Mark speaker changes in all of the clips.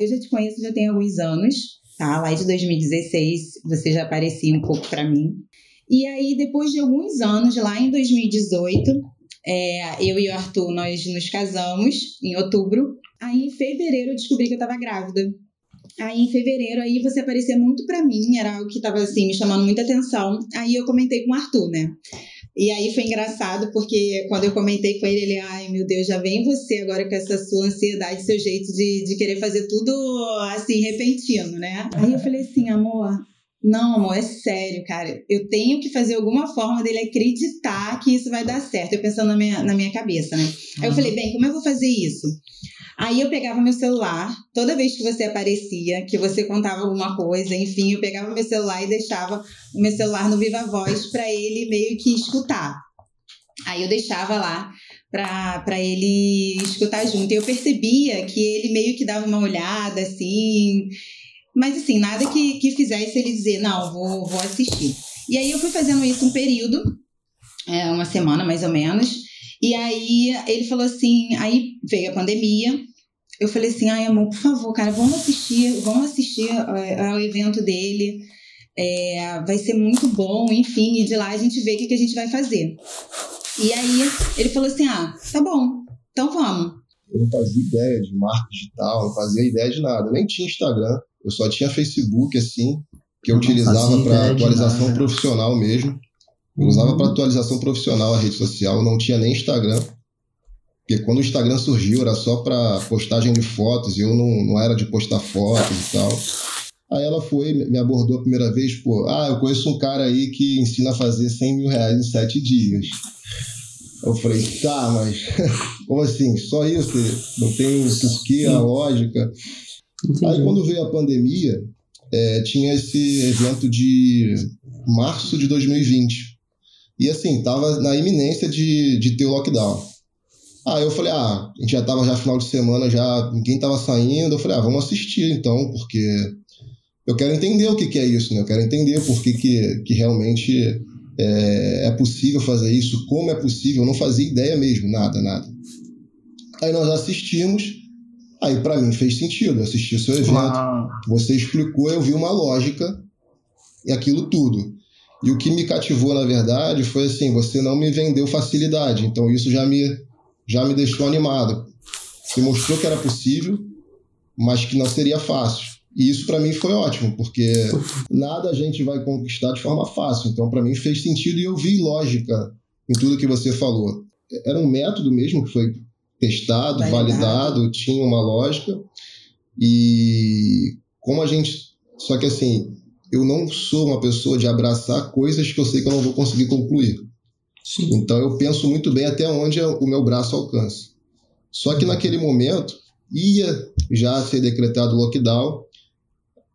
Speaker 1: Eu já te conheço já tem alguns anos, tá? Lá de 2016 você já aparecia um pouco para mim. E aí, depois de alguns anos, lá em 2018, é, eu e o Arthur, nós nos casamos em outubro. Aí, em fevereiro, eu descobri que eu estava grávida. Aí, em fevereiro, aí você aparecia muito para mim, era algo que estava assim, me chamando muita atenção. Aí eu comentei com o Arthur, né? E aí foi engraçado, porque quando eu comentei com ele, ele, ai meu Deus, já vem você agora com essa sua ansiedade, seu jeito de, de querer fazer tudo assim, repentino, né? Aí eu falei assim, amor, não, amor, é sério, cara. Eu tenho que fazer alguma forma dele acreditar que isso vai dar certo. Eu pensando na minha, na minha cabeça, né? Aí eu falei, bem, como eu vou fazer isso? Aí eu pegava meu celular, toda vez que você aparecia, que você contava alguma coisa, enfim, eu pegava meu celular e deixava o meu celular no Viva Voz para ele meio que escutar. Aí eu deixava lá para ele escutar junto. E eu percebia que ele meio que dava uma olhada assim, mas assim, nada que, que fizesse ele dizer, não, vou, vou assistir. E aí eu fui fazendo isso um período, é, uma semana mais ou menos. E aí ele falou assim, aí veio a pandemia. Eu falei assim, ai amor, por favor, cara, vamos assistir, vamos assistir é, ao evento dele. É, vai ser muito bom, enfim, e de lá a gente vê o que, que a gente vai fazer. E aí ele falou assim, ah, tá bom, então vamos.
Speaker 2: Eu não fazia ideia de marca digital, não fazia ideia de nada, nem tinha Instagram, eu só tinha Facebook, assim, que eu, eu utilizava para atualização profissional mesmo. Eu usava para atualização profissional a rede social, não tinha nem Instagram. Porque quando o Instagram surgiu era só para postagem de fotos e eu não, não era de postar fotos e tal. Aí ela foi, me abordou a primeira vez, pô, ah, eu conheço um cara aí que ensina a fazer 100 mil reais em 7 dias. Eu falei, tá, mas como assim? Só isso? Não tem porquê, a lógica? Entendi. Aí quando veio a pandemia, é, tinha esse evento de março de 2020. E assim, tava na iminência de, de ter o lockdown. Aí eu falei, ah, a gente já tava já final de semana, já ninguém tava saindo. Eu falei, ah, vamos assistir então, porque eu quero entender o que, que é isso, né? Eu quero entender por que, que, que realmente é, é possível fazer isso, como é possível. Eu não fazia ideia mesmo, nada, nada. Aí nós assistimos, aí para mim fez sentido. Eu assisti o seu evento, Uau. você explicou, eu vi uma lógica e aquilo tudo. E o que me cativou, na verdade, foi assim: você não me vendeu facilidade. Então isso já me, já me deixou animado. Você mostrou que era possível, mas que não seria fácil. E isso para mim foi ótimo, porque nada a gente vai conquistar de forma fácil. Então para mim fez sentido e eu vi lógica em tudo que você falou. Era um método mesmo que foi testado, validado, validado tinha uma lógica. E como a gente. Só que assim, eu não sou uma pessoa de abraçar coisas que eu sei que eu não vou conseguir concluir. Sim. Então eu penso muito bem até onde o meu braço alcança. Só que naquele momento ia já ser decretado o lockdown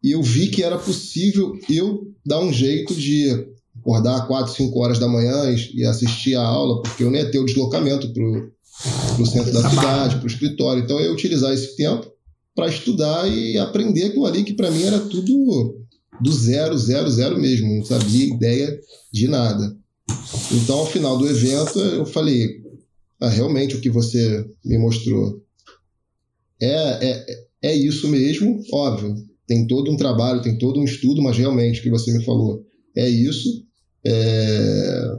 Speaker 2: e eu vi que era possível eu dar um jeito de acordar 4, 5 horas da manhã e assistir a aula, porque eu nem ia ter o deslocamento para o centro da cidade, para o escritório. Então eu ia utilizar esse tempo para estudar e aprender aquilo ali que para mim era tudo do zero, zero, zero mesmo, não sabia ideia de nada. Então, ao final do evento, eu falei: ah, realmente o que você me mostrou é, é, é isso mesmo, óbvio. Tem todo um trabalho, tem todo um estudo, mas realmente o que você me falou é isso. É,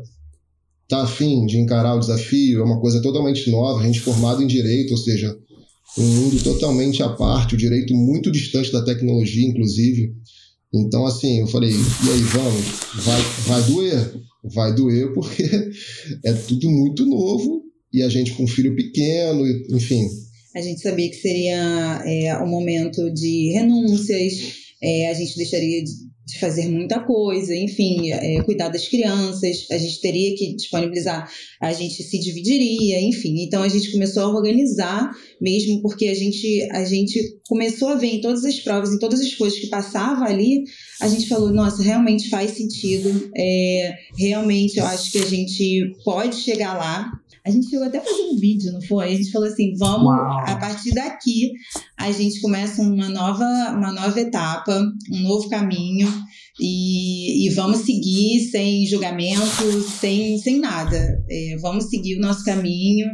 Speaker 2: tá afim de encarar o desafio, é uma coisa totalmente nova, a gente formado em direito, ou seja, um mundo totalmente à parte, o direito muito distante da tecnologia, inclusive. Então, assim, eu falei, e aí, vamos? Vai, vai doer? Vai doer porque é tudo muito novo e a gente com um filho pequeno, enfim.
Speaker 1: A gente sabia que seria é, um momento de renúncias, é, a gente deixaria de, de fazer muita coisa, enfim, é, cuidar das crianças, a gente teria que disponibilizar, a gente se dividiria, enfim. Então a gente começou a organizar mesmo porque a gente, a gente começou a ver em todas as provas, em todas as coisas que passava ali, a gente falou, nossa, realmente faz sentido, é, realmente eu acho que a gente pode chegar lá, a gente chegou até a fazer um vídeo, não foi? A gente falou assim: vamos, Uau. a partir daqui, a gente começa uma nova, uma nova etapa, um novo caminho. E, e vamos seguir sem julgamento, sem, sem nada. É, vamos seguir o nosso caminho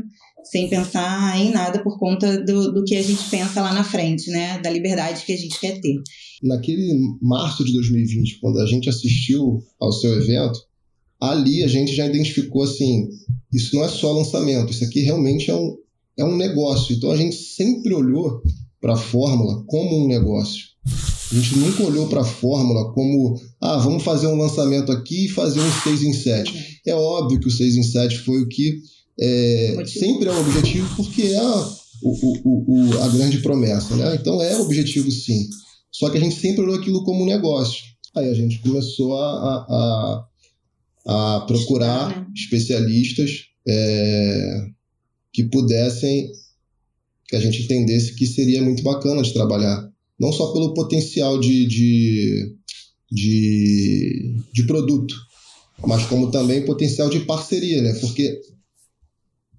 Speaker 1: sem pensar em nada por conta do, do que a gente pensa lá na frente, né? Da liberdade que a gente quer ter.
Speaker 2: Naquele março de 2020, quando a gente assistiu ao seu evento, ali a gente já identificou assim, isso não é só lançamento, isso aqui realmente é um, é um negócio. Então a gente sempre olhou para a fórmula como um negócio. A gente nunca olhou para a fórmula como, ah, vamos fazer um lançamento aqui e fazer um 6 em 7. É óbvio que o 6 em 7 foi o que é, sempre é o objetivo, porque é a, o, o, o, a grande promessa. Né? Então é o objetivo sim. Só que a gente sempre olhou aquilo como um negócio. Aí a gente começou a, a, a procurar né? especialistas é, que pudessem, que a gente entendesse que seria muito bacana de trabalhar. Não só pelo potencial de, de, de, de produto, mas como também potencial de parceria, né? Porque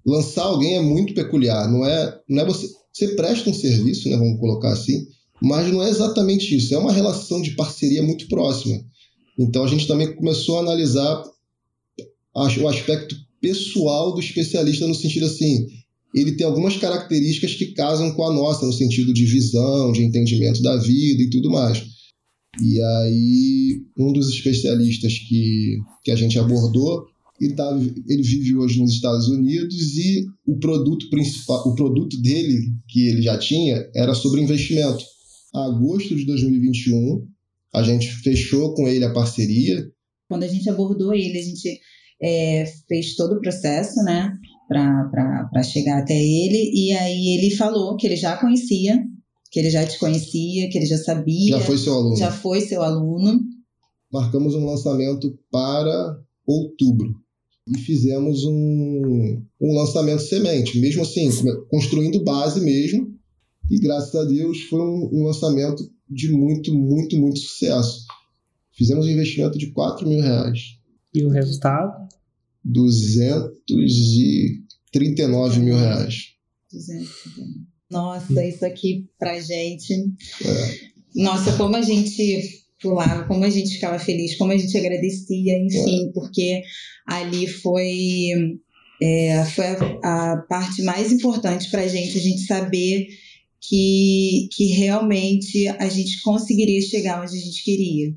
Speaker 2: lançar alguém é muito peculiar, não é, não é você, você presta um serviço, né, vamos colocar assim, mas não é exatamente isso, é uma relação de parceria muito próxima. Então a gente também começou a analisar o aspecto pessoal do especialista no sentido assim, ele tem algumas características que casam com a nossa no sentido de visão, de entendimento da vida e tudo mais. E aí um dos especialistas que, que a gente abordou ele, tá, ele vive hoje nos Estados Unidos e o produto principal, o produto dele que ele já tinha era sobre investimento. Agosto de 2021, a gente fechou com ele a parceria.
Speaker 1: Quando a gente abordou ele, a gente é, fez todo o processo, né, para chegar até ele, e aí ele falou que ele já conhecia, que ele já te conhecia, que ele já sabia.
Speaker 2: Já foi seu aluno.
Speaker 1: Já foi seu aluno.
Speaker 2: Marcamos um lançamento para outubro e fizemos um, um lançamento semente, mesmo assim, construindo base mesmo. E graças a Deus foi um, um lançamento de muito, muito, muito sucesso. Fizemos um investimento de 4 mil reais.
Speaker 3: E o resultado?
Speaker 2: 239 mil reais.
Speaker 1: 239. Nossa, isso aqui pra gente. É. Nossa, como a gente pulava, como a gente ficava feliz, como a gente agradecia, enfim, é. porque ali foi, é, foi a, a, parte mais importante para a gente, a gente saber que, que realmente a gente conseguiria chegar onde a gente queria.